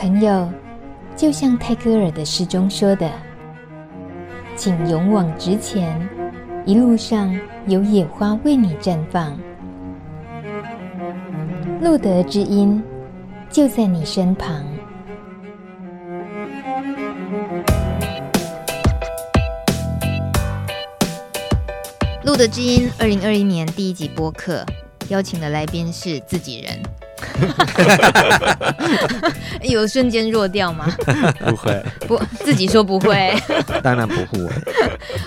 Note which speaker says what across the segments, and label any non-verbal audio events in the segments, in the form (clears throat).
Speaker 1: 朋友，就像泰戈尔的诗中说的：“请勇往直前，一路上有野花为你绽放。”路德之音就在你身旁。
Speaker 2: 路德之音二零二一年第一集播客，邀请的来宾是自己人。(laughs) 有瞬间弱掉吗？(laughs)
Speaker 3: 不会，
Speaker 2: 不自己说不会，(laughs)
Speaker 3: 当然不会。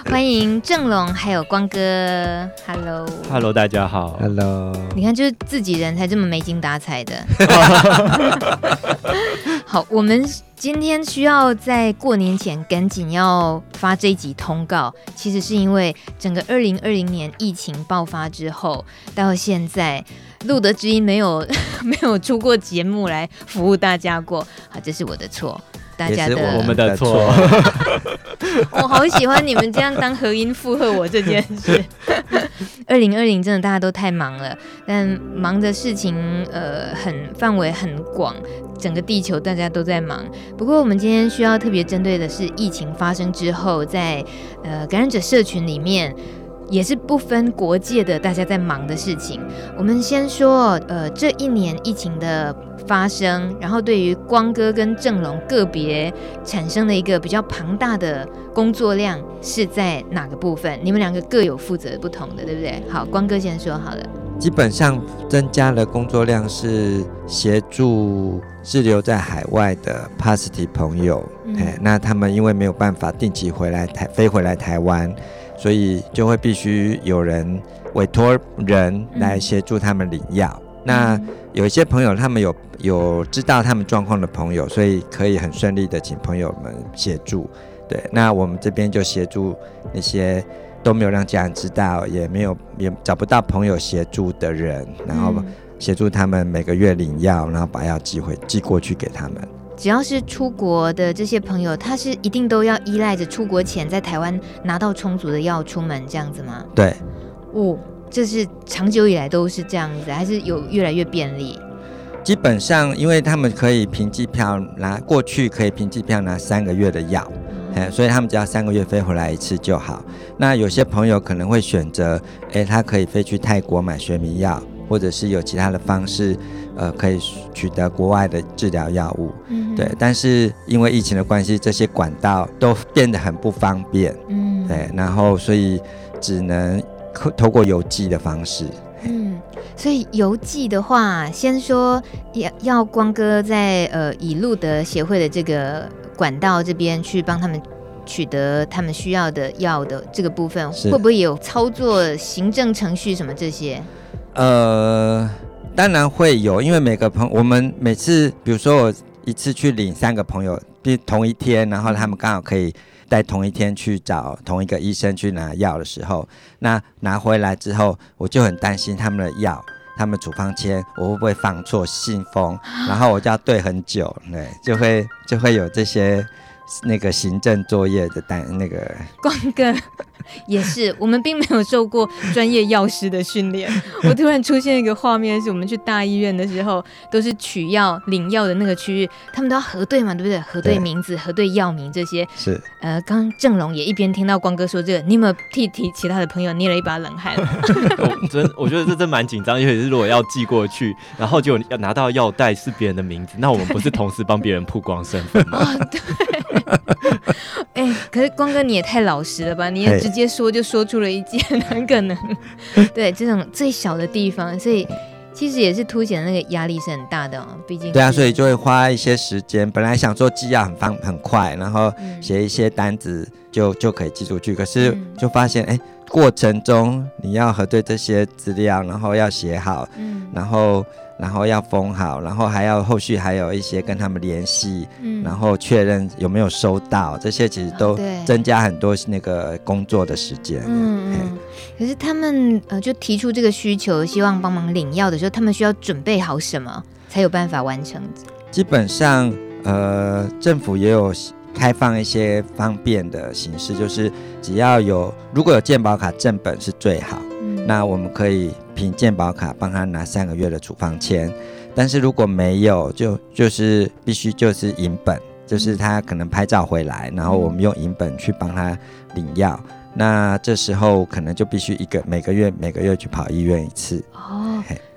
Speaker 2: 欢迎郑龙还有光哥，Hello，Hello，
Speaker 3: 大家好
Speaker 4: ，Hello。
Speaker 2: 你看，就是自己人才这么没精打采的。好，我们今天需要在过年前赶紧要发这一集通告，其实是因为整个二零二零年疫情爆发之后到现在。露德之音没有 (laughs) 没有出过节目来服务大家过，好，这是我的错，大家的
Speaker 3: 我们的错。(laughs)
Speaker 2: 我好喜欢你们这样当合音附和我这件事。(laughs) 二零二零真的大家都太忙了，但忙的事情呃很范围很广，整个地球大家都在忙。不过我们今天需要特别针对的是疫情发生之后，在呃感染者社群里面。也是不分国界的，大家在忙的事情。我们先说，呃，这一年疫情的发生，然后对于光哥跟郑龙个别产生的一个比较庞大的工作量是在哪个部分？你们两个各有负责不同的，对不对？好，光哥先说好了。
Speaker 4: 基本上增加的工作量是协助滞留在海外的 Positive 朋友，嗯，那他们因为没有办法定期回来台飞回来台湾。所以就会必须有人委托人来协助他们领药。嗯、那有一些朋友，他们有有知道他们状况的朋友，所以可以很顺利的请朋友们协助。对，那我们这边就协助那些都没有让家人知道，也没有也找不到朋友协助的人，然后协助他们每个月领药，然后把药寄回寄过去给他们。
Speaker 2: 只要是出国的这些朋友，他是一定都要依赖着出国前在台湾拿到充足的药出门这样子吗？
Speaker 4: 对，
Speaker 2: 哦，这是长久以来都是这样子，还是有越来越便利？
Speaker 4: 基本上，因为他们可以凭机票拿过去，可以凭机票拿三个月的药，嗯，所以他们只要三个月飞回来一次就好。那有些朋友可能会选择，诶，他可以飞去泰国买学名药，或者是有其他的方式。呃，可以取得国外的治疗药物，嗯，对，但是因为疫情的关系，这些管道都变得很不方便，嗯，对，然后所以只能透过邮寄的方式，
Speaker 2: 嗯，所以邮寄的话，先说要要光哥在呃以路德协会的这个管道这边去帮他们取得他们需要的药的这个部分，会不会有操作行政程序什么这些？
Speaker 4: 呃。当然会有，因为每个朋，我们每次，比如说我一次去领三个朋友，比同一天，然后他们刚好可以在同一天去找同一个医生去拿药的时候，那拿回来之后，我就很担心他们的药，他们处方签我会不会放错信封，然后我就要对很久，对，就会就会有这些那个行政作业的单那个。(laughs)
Speaker 2: 光哥。也是，我们并没有受过专业药师的训练。(laughs) 我突然出现一个画面，是我们去大医院的时候，都是取药、领药的那个区域，他们都要核对嘛，对不对？核对名字、核对药名这些。
Speaker 4: 是。
Speaker 2: 呃，刚郑龙也一边听到光哥说这个，你有没有替替其他的朋友捏了一把冷汗？(laughs)
Speaker 3: 我真我觉得这真蛮紧张，因为是如果要寄过去，然后就要拿到药袋是别人的名字，那我们不是同时帮别人曝光身份吗？
Speaker 2: 哦，对。(laughs) 哎、欸，可是光哥你也太老实了吧？你也直接说就说出了一件很可能 (laughs) 对这种最小的地方，所以其实也是凸显那个压力是很大的哦。毕竟对
Speaker 4: 啊，所以就会花一些时间。本来想做寄药很方很快，然后写一些单子就就可以寄出去，可是就发现哎、欸，过程中你要核对这些资料，然后要写好，嗯，然后。然后要封好，然后还要后续还有一些跟他们联系，嗯，然后确认有没有收到，这些其实都增加很多那个工作的时间。嗯
Speaker 2: 嗯。可是他们呃就提出这个需求，希望帮忙领药的时候，他们需要准备好什么才有办法完成？
Speaker 4: 基本上呃政府也有开放一些方便的形式，就是只要有如果有健保卡正本是最好。那我们可以凭健保卡帮他拿三个月的处方签，但是如果没有，就就是必须就是银本，就是他可能拍照回来，然后我们用银本去帮他领药。那这时候可能就必须一个每个月每个月去跑医院一次。
Speaker 2: 哦。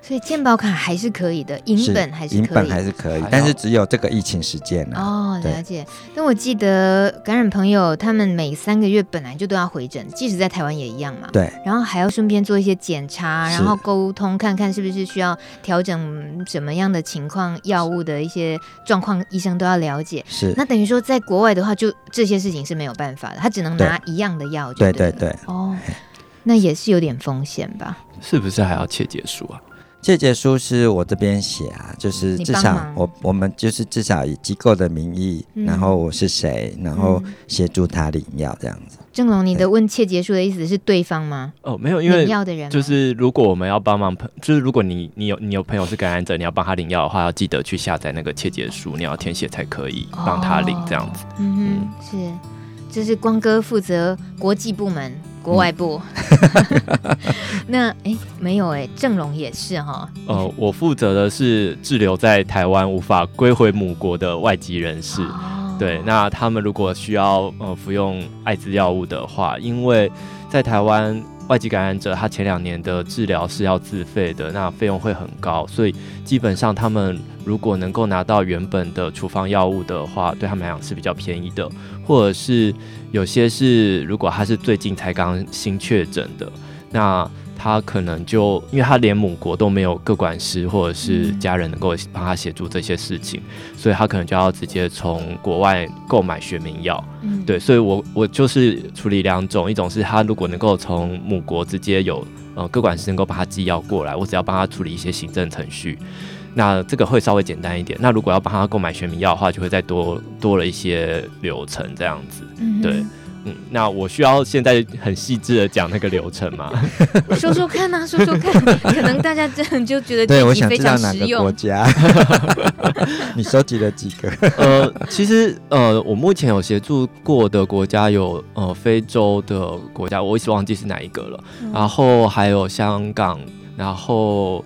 Speaker 2: 所以健保卡还是可以的，银本还是可以，
Speaker 4: 影本还是可以，但是只有这个疫情时间了。
Speaker 2: 哦，了解。但我记得感染朋友他们每三个月本来就都要回诊，即使在台湾也一样嘛。
Speaker 4: 对。
Speaker 2: 然后还要顺便做一些检查，然后沟通看看是不是需要调整什么样的情况，药物的一些状况，医生都要了解。
Speaker 4: 是。
Speaker 2: 那等于说在国外的话，就这些事情是没有办法的，他只能拿一样的药。对
Speaker 4: 对对。
Speaker 2: 哦，那也是有点风险吧？
Speaker 3: 是不是还要切结书啊？
Speaker 4: 切结书是我这边写啊，就是至少我我们就是至少以机构的名义，嗯、然后我是谁，然后协助他领药这样子。
Speaker 2: 郑龙，你的问切结书的意思是对方吗？
Speaker 3: 哦，没有，因为领药的人就是如果我们要帮忙，就是如果你你有你有朋友是感染者，你要帮他领药的话，要记得去下载那个切结书，你要填写才可以帮他领这样子。
Speaker 2: 哦、嗯哼，是，就是光哥负责国际部门。国外部，嗯、(laughs) 那哎、欸、没有哎、欸，正龙也是哈。
Speaker 3: 呃，我负责的是滞留在台湾无法归回母国的外籍人士。哦、对，那他们如果需要呃服用艾滋药物的话，因为在台湾外籍感染者他前两年的治疗是要自费的，那费用会很高，所以基本上他们如果能够拿到原本的处方药物的话，对他们来讲是比较便宜的。或者是有些是，如果他是最近才刚新确诊的，那他可能就因为他连母国都没有各管师或者是家人能够帮他协助这些事情，所以他可能就要直接从国外购买学名药。嗯，对，所以我我就是处理两种，一种是他如果能够从母国直接有呃各管师能够帮他寄药过来，我只要帮他处理一些行政程序。那这个会稍微简单一点。那如果要帮他购买学名药的话，就会再多多了一些流程这样子。嗯，对，嗯，那我需要现在很细致的讲那个流程吗？
Speaker 2: 说说看呐、啊，说说看，可能大家真的就觉得这集非常实用。
Speaker 4: 国家，(laughs) 你收集了几个？
Speaker 3: 呃，其实呃，我目前有协助过的国家有呃非洲的国家，我一直忘记是哪一个了。嗯、然后还有香港，然后。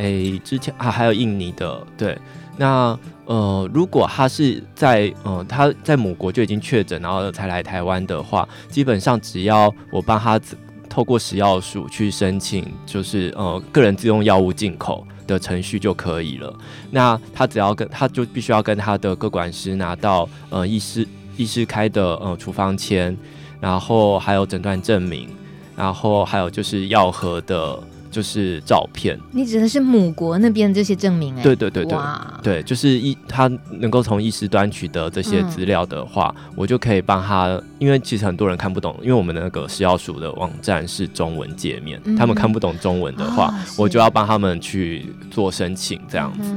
Speaker 3: 诶、之前啊还有印尼的，对，那呃，如果他是在呃他在母国就已经确诊，然后才来台湾的话，基本上只要我帮他透过食药署去申请，就是呃个人自用药物进口的程序就可以了。那他只要跟他就必须要跟他的各管师拿到呃医师医师开的呃处方签，然后还有诊断证明，然后还有就是药盒的。就是照片，
Speaker 2: 你指的是母国那边这些证明？哎，
Speaker 3: 对对对对，对，就是医他能够从医师端取得这些资料的话，嗯、我就可以帮他，因为其实很多人看不懂，因为我们的那个食药署的网站是中文界面，嗯、他们看不懂中文的话，哦、我就要帮他们去做申请这样子。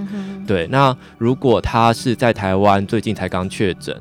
Speaker 3: 对，那如果他是在台湾最近才刚确诊。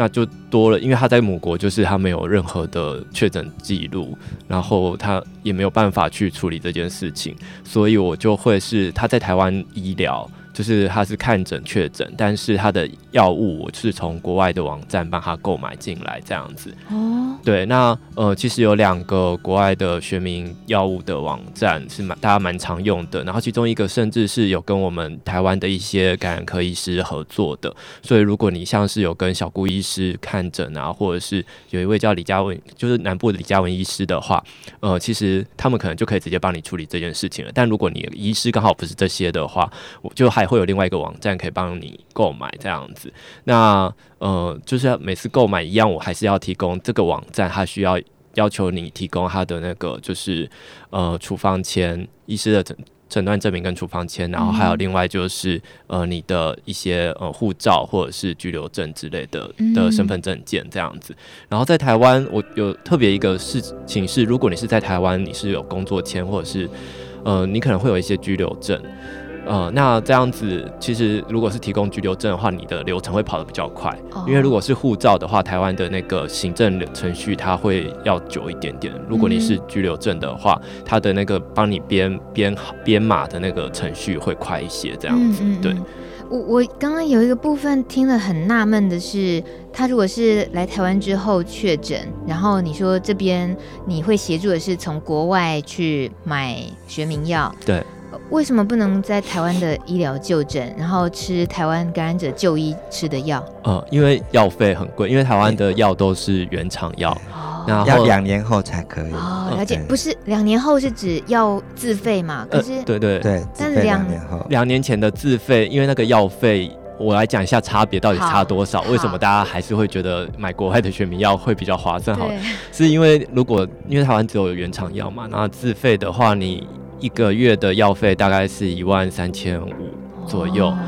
Speaker 3: 那就多了，因为他在母国，就是他没有任何的确诊记录，然后他也没有办法去处理这件事情，所以我就会是他在台湾医疗。就是他是看诊确诊，但是他的药物我是从国外的网站帮他购买进来这样子。哦，对，那呃其实有两个国外的学名药物的网站是蛮大家蛮常用的，然后其中一个甚至是有跟我们台湾的一些感染科医师合作的，所以如果你像是有跟小顾医师看诊啊，或者是有一位叫李嘉文，就是南部的李嘉文医师的话，呃其实他们可能就可以直接帮你处理这件事情了。但如果你医师刚好不是这些的话，我就还。还会有另外一个网站可以帮你购买这样子，那呃，就是每次购买一样，我还是要提供这个网站，它需要要求你提供它的那个就是呃处方签、医师的诊诊断证明跟处方签，然后还有另外就是呃你的一些呃护照或者是居留证之类的的身份证件这样子。然后在台湾，我有特别一个事情是，如果你是在台湾，你是有工作签或者是呃你可能会有一些居留证。呃，那这样子，其实如果是提供居留证的话，你的流程会跑得比较快。Oh. 因为如果是护照的话，台湾的那个行政程序它会要久一点点。如果你是居留证的话，它的那个帮你编编编码的那个程序会快一些。这样子，嗯嗯对。
Speaker 2: 我我刚刚有一个部分听了很纳闷的是，他如果是来台湾之后确诊，然后你说这边你会协助的是从国外去买学名药，
Speaker 3: 对。
Speaker 2: 为什么不能在台湾的医疗就诊，然后吃台湾感染者就医吃的药？
Speaker 3: 呃，因为药费很贵，因为台湾的药都是原厂药，然后
Speaker 4: 要两年后才可以。
Speaker 2: 哦，了解，不是两年后是指要自费嘛？可是，
Speaker 3: 对对
Speaker 4: 对，但是两年后，
Speaker 3: 两年前的自费，因为那个药费。我来讲一下差别到底差多少？为什么大家还是会觉得买国外的选民药会比较划算？好，是因为如果因为台湾只有原厂药嘛，那自费的话，你一个月的药费大概是一万三千五左右。哦、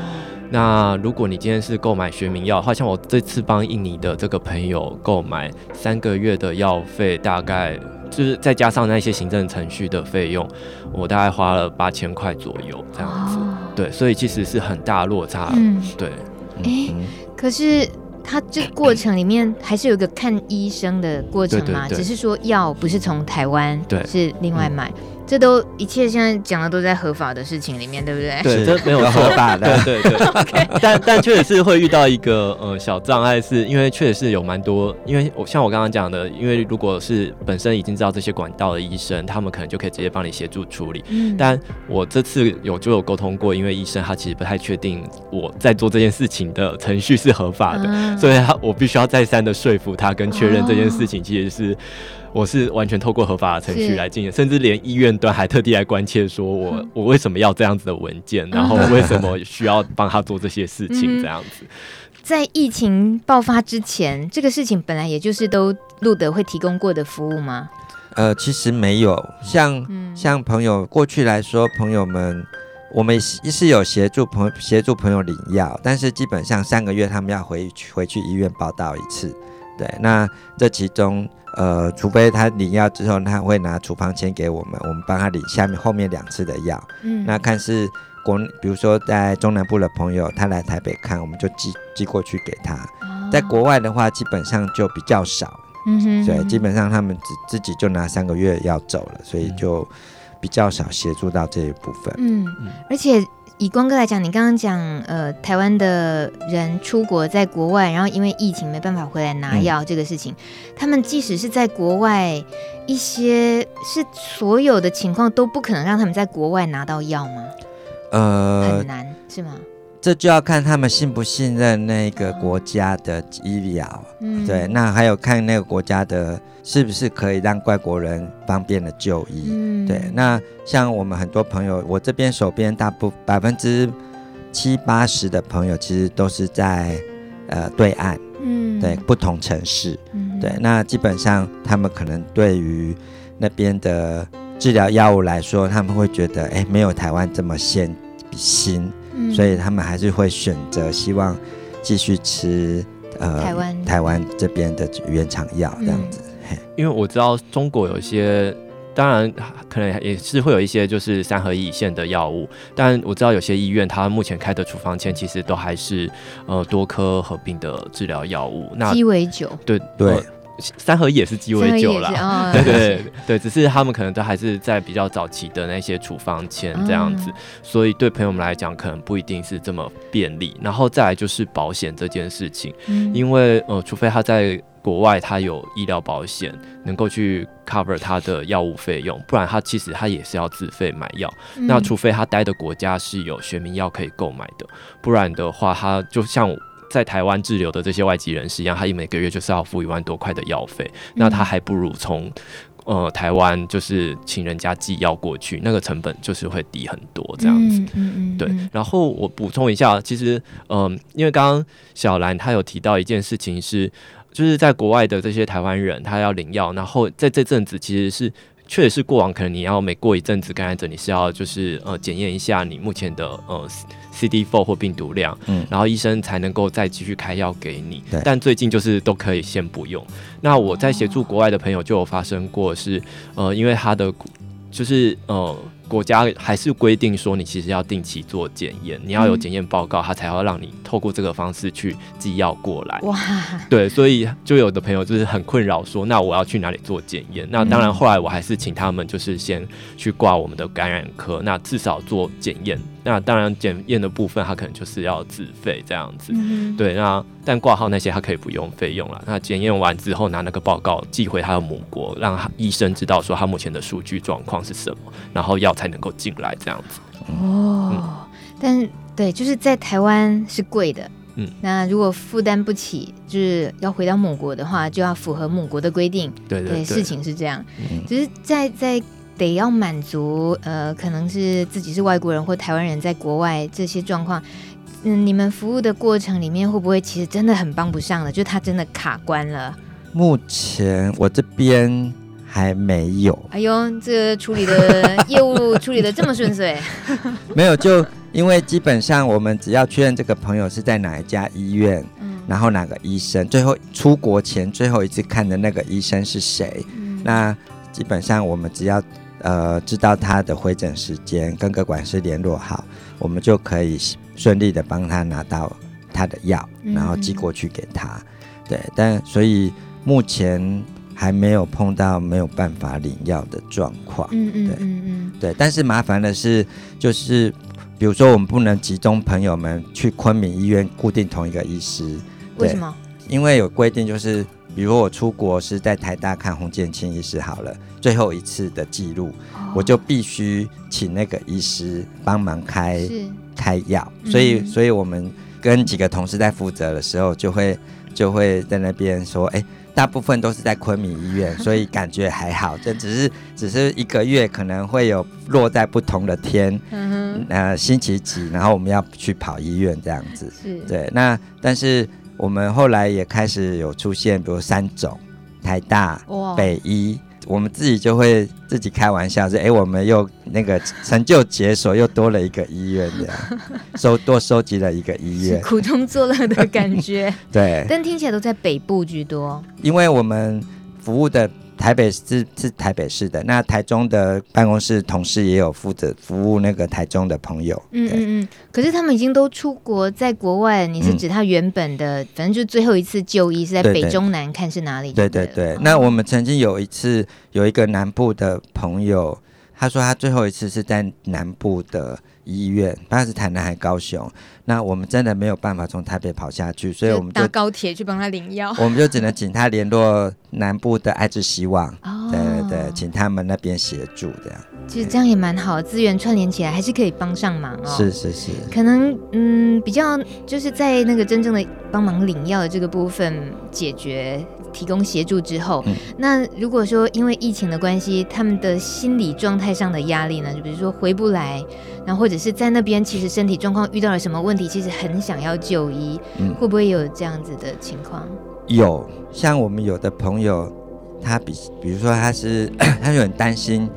Speaker 3: 那如果你今天是购买学名药好，像我这次帮印尼的这个朋友购买三个月的药费，大概就是再加上那些行政程序的费用，我大概花了八千块左右这样子。哦对，所以其实是很大落差。嗯，对。
Speaker 2: 哎、欸，可是它这过程里面还是有一个看医生的过程嘛？只是说药不是从台湾，对，是另外买。嗯这都一切现在讲的都在合法的事情里面，对不对？
Speaker 3: 对，这没有合法的，对对对。(laughs) Okay. 但但确实是会遇到一个呃小障碍，是因为确实是有蛮多，因为我像我刚刚讲的，因为如果是本身已经知道这些管道的医生，他们可能就可以直接帮你协助处理。嗯。但我这次有就有沟通过，因为医生他其实不太确定我在做这件事情的程序是合法的，嗯、所以他我必须要再三的说服他跟确认这件事情其实是。我是完全透过合法的程序来进行，甚至连医院端还特地来关切，说我、嗯、我为什么要这样子的文件，然后为什么需要帮他做这些事情，这样子。
Speaker 2: 嗯、在疫情爆发之前，这个事情本来也就是都路德会提供过的服务吗？
Speaker 4: 呃，其实没有，像、嗯、像朋友过去来说，朋友们我们是有协助朋友协助朋友领药，但是基本上三个月他们要回去回去医院报道一次。对，那这其中。呃，除非他领药之后，他会拿处方签给我们，我们帮他领下面后面两次的药。嗯，那看是国，比如说在中南部的朋友，他来台北看，我们就寄寄过去给他。哦、在国外的话，基本上就比较少。嗯哼，对，基本上他们自自己就拿三个月要走了，所以就比较少协助到这一部分。
Speaker 2: 嗯，而且。以光哥来讲，你刚刚讲，呃，台湾的人出国在国外，然后因为疫情没办法回来拿药这个事情，嗯、他们即使是在国外，一些是所有的情况都不可能让他们在国外拿到药吗？呃，很难是吗？
Speaker 4: 这就要看他们信不信任那个国家的医疗，嗯，对，那还有看那个国家的是不是可以让外国人方便的就医，嗯，对，那像我们很多朋友，我这边手边大部百分之七八十的朋友其实都是在呃对岸，嗯，对，不同城市，嗯，对，那基本上他们可能对于那边的治疗药物来说，他们会觉得哎，没有台湾这么先新。所以他们还是会选择希望继续吃呃台湾。台湾这边的原厂药这样子，嗯，
Speaker 3: 因为我知道中国有一些，当然可能也是会有一些就是三合一线的药物，但我知道有些医院它目前开的处方签其实都还是呃多科合并的治疗药物，那
Speaker 2: 鸡尾酒。
Speaker 3: 对对。对三合一也是鸡尾酒啦，(laughs) 哦、对对对，对，只是他们可能都还是在比较早期的那些处方签这样子，嗯、所以对朋友们来讲，可能不一定是这么便利。然后再来就是保险这件事情，嗯、因为呃，除非他在国外他有医疗保险能够去 cover 他的药物费用，不然他其实他也是要自费买药。嗯、那除非他待的国家是有学名药可以购买的，不然的话，他就像。在台湾滞留的这些外籍人士一样，他一每个月就是要付一万多块的药费，嗯、那他还不如从呃台湾就是请人家寄药过去，那个成本就是会低很多这样子。嗯嗯嗯、对。然后我补充一下，其实嗯、呃，因为刚刚小兰她有提到一件事情是，就是在国外的这些台湾人他要领药，然后在这阵子其实是。确实是过往可能你要每过一阵子感染者，你是要就是呃检验一下你目前的呃 CD4 或病毒量，嗯，然后医生才能够再继续开药给你。但最近就是都可以先不用。那我在协助国外的朋友就有发生过是呃因为他的就是呃。国家还是规定说，你其实要定期做检验，你要有检验报告，他才会让你透过这个方式去寄药过来。哇，对，所以就有的朋友就是很困扰，说那我要去哪里做检验？那当然，后来我还是请他们就是先去挂我们的感染科，那至少做检验。那当然，检验的部分他可能就是要自费这样子。嗯、对，那但挂号那些他可以不用费用了。那检验完之后拿那个报告寄回他的母国，让医生知道说他目前的数据状况是什么，然后药才能够进来这样子。
Speaker 2: 哦，嗯、但对，就是在台湾是贵的。嗯，那如果负担不起，就是要回到母国的话，就要符合母国的规定。
Speaker 3: 对对，对，
Speaker 2: 对，事情是这样。嗯，只是在在得要满足，呃，可能是自己是外国人或台湾人在国外这些状况。嗯，你们服务的过程里面会不会其实真的很帮不上了？就他真的卡关了。
Speaker 4: 目前我这边还没有。
Speaker 2: 哎呦，这个处理的业务处理的这么顺遂？(laughs)
Speaker 4: 没有就。因为基本上我们只要确认这个朋友是在哪一家医院，嗯、然后哪个医生，最后出国前最后一次看的那个医生是谁，嗯、那基本上我们只要呃知道他的回诊时间，跟各管师联络好，我们就可以顺利的帮他拿到他的药，然后寄过去给他。嗯、对，但所以目前还没有碰到没有办法领药的状况。嗯嗯嗯嗯，对，但是麻烦的是就是。比如说，我们不能集中朋友们去昆明医院固定同一个医师，
Speaker 2: 为什么？
Speaker 4: 因为有规定，就是比如我出国是在台大看洪建清医师好了，最后一次的记录，哦、我就必须请那个医师帮忙开开药。所以，嗯、所以我们跟几个同事在负责的时候，就会就会在那边说，哎。大部分都是在昆明医院，所以 (laughs) 感觉还好。这只是只是一个月可能会有落在不同的天，嗯哼，呃，星期几，然后我们要去跑医院这样子。是，对。那但是我们后来也开始有出现，比如三种，台大、北医。我们自己就会自己开玩笑说，哎，我们又那个成就解锁，又多了一个医院，这样 (laughs) 收多收集了一个医院，
Speaker 2: 苦中作乐的感觉。(laughs)
Speaker 4: 对，
Speaker 2: 但听起来都在北部居多，
Speaker 4: 因为我们服务的。台北是是台北市的，那台中的办公室同事也有负责服务那个台中的朋友。嗯嗯嗯。
Speaker 2: 可是他们已经都出国，在国外。你是指他原本的，嗯、反正就最后一次就医是在北中南，看是哪里？
Speaker 4: 对对对。哦、那我们曾经有一次有一个南部的朋友，他说他最后一次是在南部的。医院，他是台南还高雄，那我们真的没有办法从台北跑下去，所以我们就
Speaker 2: 搭高铁去帮他领药，
Speaker 4: 我们就只能请他联络南部的爱之希望，哦、对对对，请他们那边协助这样。
Speaker 2: 其实这样也蛮好，资源串联起来还是可以帮上忙哦。
Speaker 4: 是是是，
Speaker 2: 可能嗯比较就是在那个真正的帮忙领药的这个部分解决。提供协助之后，嗯、那如果说因为疫情的关系，他们的心理状态上的压力呢？就比如说回不来，然后或者是在那边其实身体状况遇到了什么问题，其实很想要就医，嗯、会不会有这样子的情况？
Speaker 4: 有，像我们有的朋友，他比比如说他是 (clears throat) 他就很担心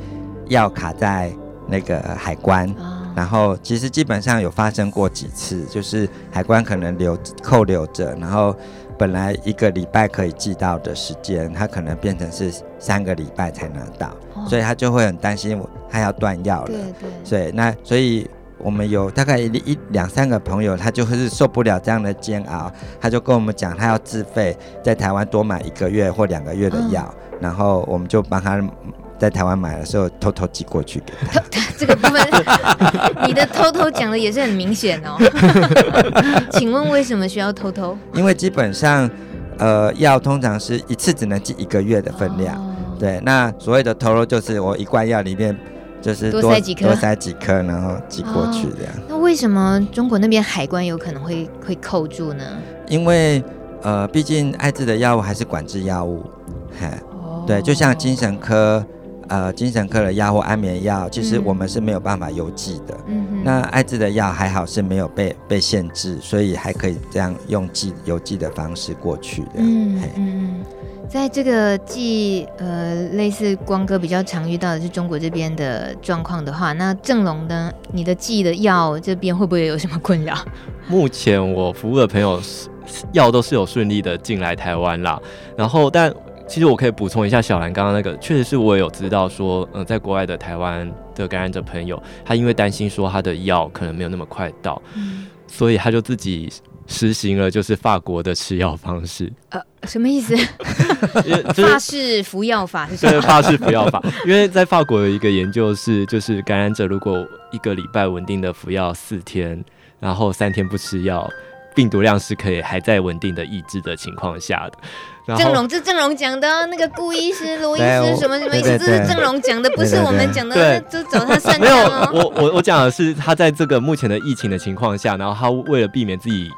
Speaker 4: 药卡在那个海关，哦、然后其实基本上有发生过几次，就是海关可能留扣留着，然后。本来一个礼拜可以寄到的时间，他可能变成是三个礼拜才拿到，哦、所以他就会很担心，他要断药了。对对。所以那所以我们有大概一一两三个朋友，他就是受不了这样的煎熬，他就跟我们讲，他要自费在台湾多买一个月或两个月的药，嗯、然后我们就帮他。在台湾买的时候，偷偷寄过去给 (laughs) 他。
Speaker 2: 这个部分，你的偷偷讲的也是很明显哦。(laughs) 请问为什么需要偷偷？
Speaker 4: 因为基本上，呃，药通常是一次只能寄一个月的分量。哦、对，那所谓的偷偷就是我一罐药里面就是多，
Speaker 2: 多塞几颗，
Speaker 4: 多塞几颗，然后寄过去这样。哦、
Speaker 2: 那为什么中国那边海关有可能会会扣住呢？
Speaker 4: 因为呃，毕竟艾滋的药物还是管制药物。嘿，哦、对，就像精神科。呃，精神科的药或安眠药，其实我们是没有办法邮寄的。嗯哼。那艾滋的药还好是没有被被限制，所以还可以这样用寄邮寄的方式过去的。嗯嗯。
Speaker 2: 在这个寄呃类似光哥比较常遇到的是中国这边的状况的话，那正龙呢？你的寄的药这边会不会有什么困扰？(laughs)
Speaker 3: 目前我服务的朋友药都是有顺利的进来台湾啦，然后但。其实我可以补充一下小兰刚刚那个，确实是我也有知道说，嗯、呃，在国外的台湾的感染者朋友，他因为担心说他的药可能没有那么快到，嗯、所以他就自己实行了就是法国的吃药方式。
Speaker 2: 呃，什么意思？(laughs) 就是、法式服药法是什么？
Speaker 3: 对，法式服药法。因为在法国有一个研究是，就是感染者如果一个礼拜稳定的服药四天，然后三天不吃药。病毒量是可以还在稳定的抑制的情况下的。
Speaker 2: 郑荣，这郑荣讲的，那个顾医师、罗医师什么什么意思？这是郑荣讲的，不是我们讲的，对就走他算账哦。
Speaker 3: 没有，我我我讲的是他在这个目前的疫情的情况下，然后他为了避免自己。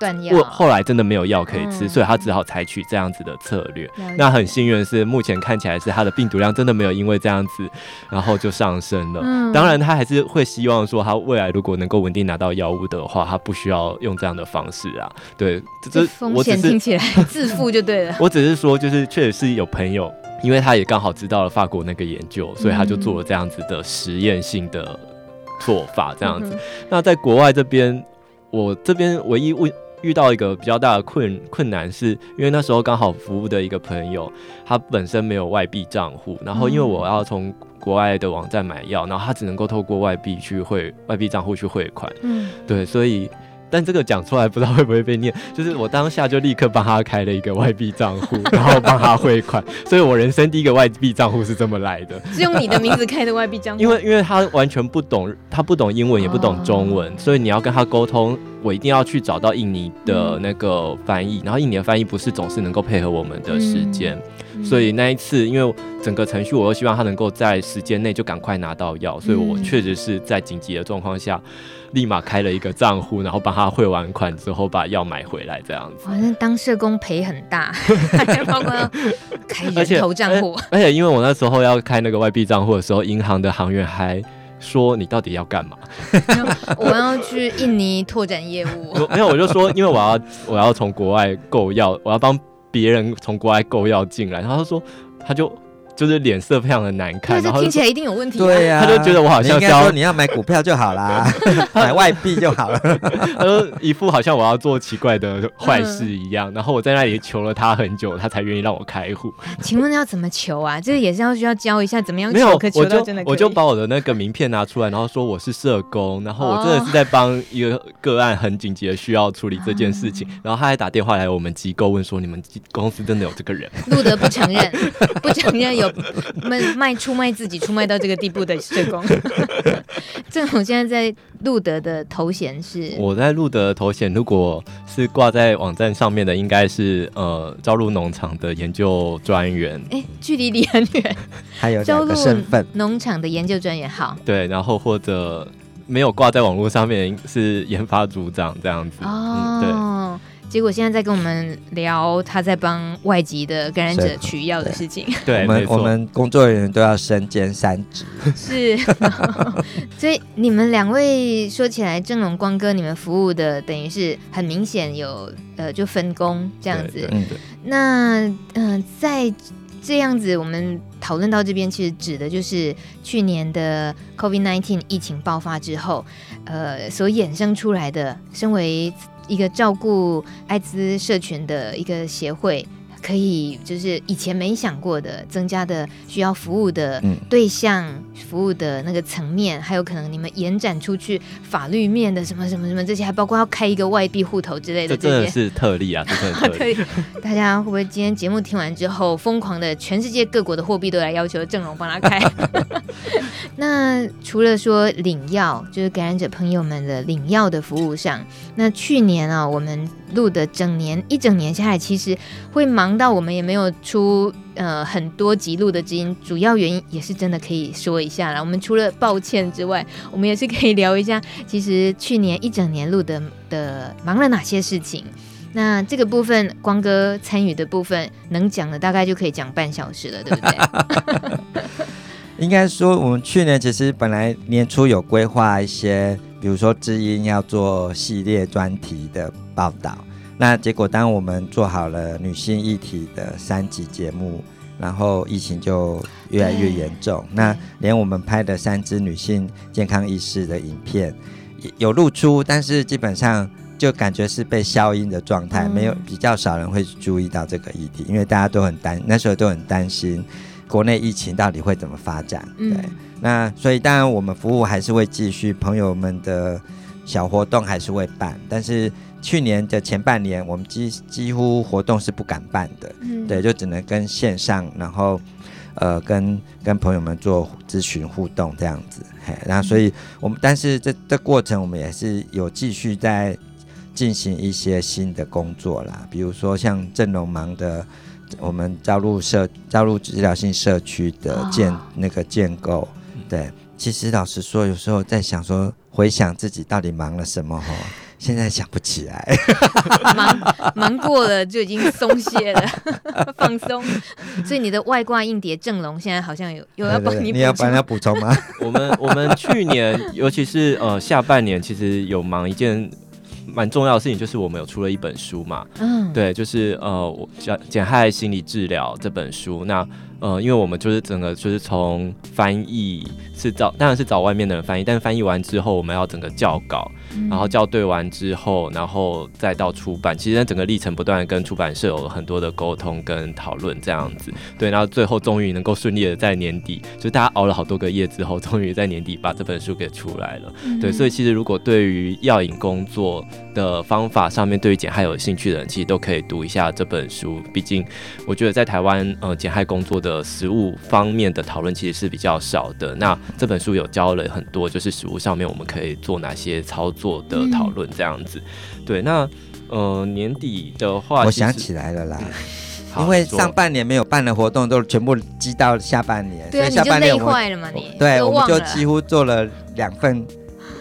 Speaker 2: 断药，
Speaker 3: 后来真的没有药可以吃，嗯、所以他只好采取这样子的策略。嗯、那很幸运的是，目前看起来是他的病毒量真的没有因为这样子，然后就上升了。嗯、当然，他还是会希望说，他未来如果能够稳定拿到药物的话，他不需要用这样的方式啊。对，这
Speaker 2: 风险听起来自负就对了。(laughs)
Speaker 3: 我只是说，就是确实是有朋友，因为他也刚好知道了法国那个研究，所以他就做了这样子的实验性的做法，这样子。嗯、那在国外这边，我这边唯一问。遇到一个比较大的困困难，是因为那时候刚好服务的一个朋友，他本身没有外币账户，然后因为我要从国外的网站买药，然后他只能够透过外币去汇外币账户去汇款，嗯，对，所以。但这个讲出来不知道会不会被念，(laughs) 就是我当下就立刻帮他开了一个外币账户，(laughs) 然后帮他汇款，所以我人生第一个外币账户是这么来的，
Speaker 2: 是用你的名字开的外币账户。(laughs)
Speaker 3: 因为因为他完全不懂，他不懂英文也不懂中文，所以你要跟他沟通，我一定要去找到印尼的那个翻译，然后印尼的翻译不是总是能够配合我们的时间，所以那一次因为整个程序我又希望他能够在时间内就赶快拿到药，所以我确实是在紧急的状况下。立马开了一个账户，然后帮他汇完款之后，把药买回来，这样子。
Speaker 2: 反正当社工赔很大，(laughs) 包括要开人头账户。
Speaker 3: 而且因为我那时候要开那个外币账户的时候，银行的行员还说：“你到底要干嘛？” (laughs)
Speaker 2: 我要去印尼拓展业务。(laughs)
Speaker 3: 没有，我就说，因为我要我要从国外购药，我要帮别人从国外购药进来。然后他说，他就。就是脸色非常的难看，
Speaker 2: 然后听起来一定有问题。
Speaker 4: 对呀，
Speaker 3: 他就觉得我好像
Speaker 4: 说你要买股票就好啦，(laughs) 买外币就好了。(laughs)
Speaker 3: 他说一副好像我要做奇怪的坏事一样，然后我在那里求了他很久，他才愿意让我开户。(laughs)
Speaker 2: 请问要怎么求啊？这个也是要需要教一下怎么样求。
Speaker 3: 没有，
Speaker 2: 我就
Speaker 3: 我就把我的那个名片拿出来，然后说我是社工，然后我真的是在帮一个个案很紧急的需要处理这件事情，然后他还打电话来我们机构问说，你们公司真的有这个人？
Speaker 2: 路德不承认，不承认有。(laughs) 卖卖出卖自己，出卖到这个地步的社工。(laughs) 正好现在在路德的头衔是，
Speaker 3: 我在路德的头衔，如果是挂在网站上面的，应该是呃朝露农场的研究专员。
Speaker 2: 哎、欸，距离你很远，(laughs)
Speaker 4: 还有两个身份，
Speaker 2: 农场的研究专员。好，
Speaker 3: 对，然后或者没有挂在网络上面是研发组长这样子。哦，嗯、对。
Speaker 2: 结果现在在跟我们聊他在帮外籍的感染者取药的事情。(laughs)
Speaker 3: 对，
Speaker 4: 我们我们工作人员都要身兼三职。(laughs)
Speaker 2: 是，(laughs) 所以你们两位说起来，正龙光哥，你们服务的等于是很明显有呃就分工这样子。嗯，那嗯、呃，在这样子我们讨论到这边，其实指的就是去年的 COVID-19 疫情爆发之后，呃，所衍生出来的，身为。一个照顾艾滋社群的一个协会，可以就是以前没想过的增加的需要服务的对象、嗯、服务的那个层面，还有可能你们延展出去法律面的什么什么什么这些，还包括要开一个外币户头之类的这些，(laughs)
Speaker 3: 这真的是特例啊！这真的特例。
Speaker 2: 大家会不会今天节目听完之后，疯狂的全世界各国的货币都来要求郑荣帮他开？(laughs) 那除了说领药，就是感染者朋友们的领药的服务上，那去年啊，我们录的整年一整年下来，其实会忙到我们也没有出呃很多集录的知音，主要原因也是真的可以说一下啦。我们除了抱歉之外，我们也是可以聊一下，其实去年一整年录的的忙了哪些事情。那这个部分光哥参与的部分，能讲的大概就可以讲半小时了，对不对？(laughs) (laughs)
Speaker 4: 应该说，我们去年其实本来年初有规划一些，比如说知音要做系列专题的报道。那结果，当我们做好了女性议题的三集节目，然后疫情就越来越严重。那连我们拍的三支女性健康意识的影片有露出，但是基本上就感觉是被消音的状态，嗯、没有比较少人会注意到这个议题，因为大家都很担，那时候都很担心。国内疫情到底会怎么发展？对，嗯、那所以当然我们服务还是会继续，朋友们的小活动还是会办，但是去年的前半年我们几几乎活动是不敢办的，嗯、对，就只能跟线上，然后呃跟跟朋友们做咨询互动这样子，嘿，然后所以我们但是这这过程我们也是有继续在。进行一些新的工作啦，比如说像郑龙忙的，我们加入社加入治疗性社区的建、哦、那个建构，对，其实老实说，有时候在想说，回想自己到底忙了什么哈。现在想不起来，(laughs)
Speaker 2: 忙忙过了就已经松懈了，放松。所以你的外挂硬碟正龙现在好像有有要帮你，
Speaker 4: 你要帮他补充吗？(laughs)
Speaker 3: 我们我们去年，尤其是呃下半年，其实有忙一件蛮重要的事情，就是我们有出了一本书嘛。嗯，对，就是呃减减害心理治疗这本书。那呃，因为我们就是整个就是从翻译是找，当然是找外面的人翻译，但是翻译完之后，我们要整个校稿。然后校对完之后，然后再到出版。其实在整个历程不断跟出版社有很多的沟通跟讨论，这样子。对，然后最后终于能够顺利的在年底，就大家熬了好多个夜之后，终于在年底把这本书给出来了。对，所以其实如果对于药引工作的方法上面，对于减害有兴趣的人，其实都可以读一下这本书。毕竟我觉得在台湾，呃，减害工作的实物方面的讨论其实是比较少的。那这本书有教了很多，就是食物上面我们可以做哪些操作。的讨论这样子，嗯、对，那呃年底的话，
Speaker 4: 我想起来了啦，嗯、因为上半年没有办的活动都全部积到下半年，
Speaker 2: 对，
Speaker 4: 所以下半年
Speaker 2: 你就累坏了嘛，你
Speaker 4: 对，我们就几乎做了两份。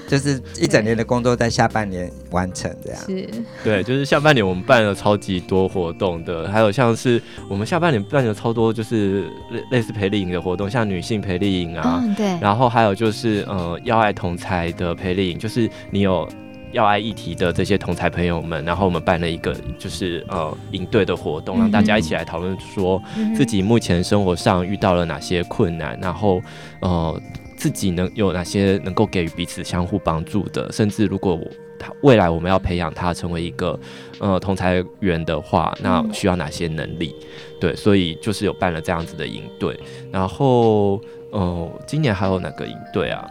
Speaker 4: 就是一整年的工作在下半年完成这样，
Speaker 2: 是，
Speaker 3: 对，就是下半年我们办了超级多活动的，还有像是我们下半年办了超多就是类类似培力营的活动，像女性培力营啊，
Speaker 2: 嗯，对，
Speaker 3: 然后还有就是呃要爱同才的培力营，就是你有要爱议题的这些同才朋友们，然后我们办了一个就是呃营队的活动，让大家一起来讨论说自己目前生活上遇到了哪些困难，然后呃。自己能有哪些能够给予彼此相互帮助的，甚至如果他未来我们要培养他成为一个呃同才员的话，那需要哪些能力？对，所以就是有办了这样子的营队，然后呃，今年还有哪个营队啊？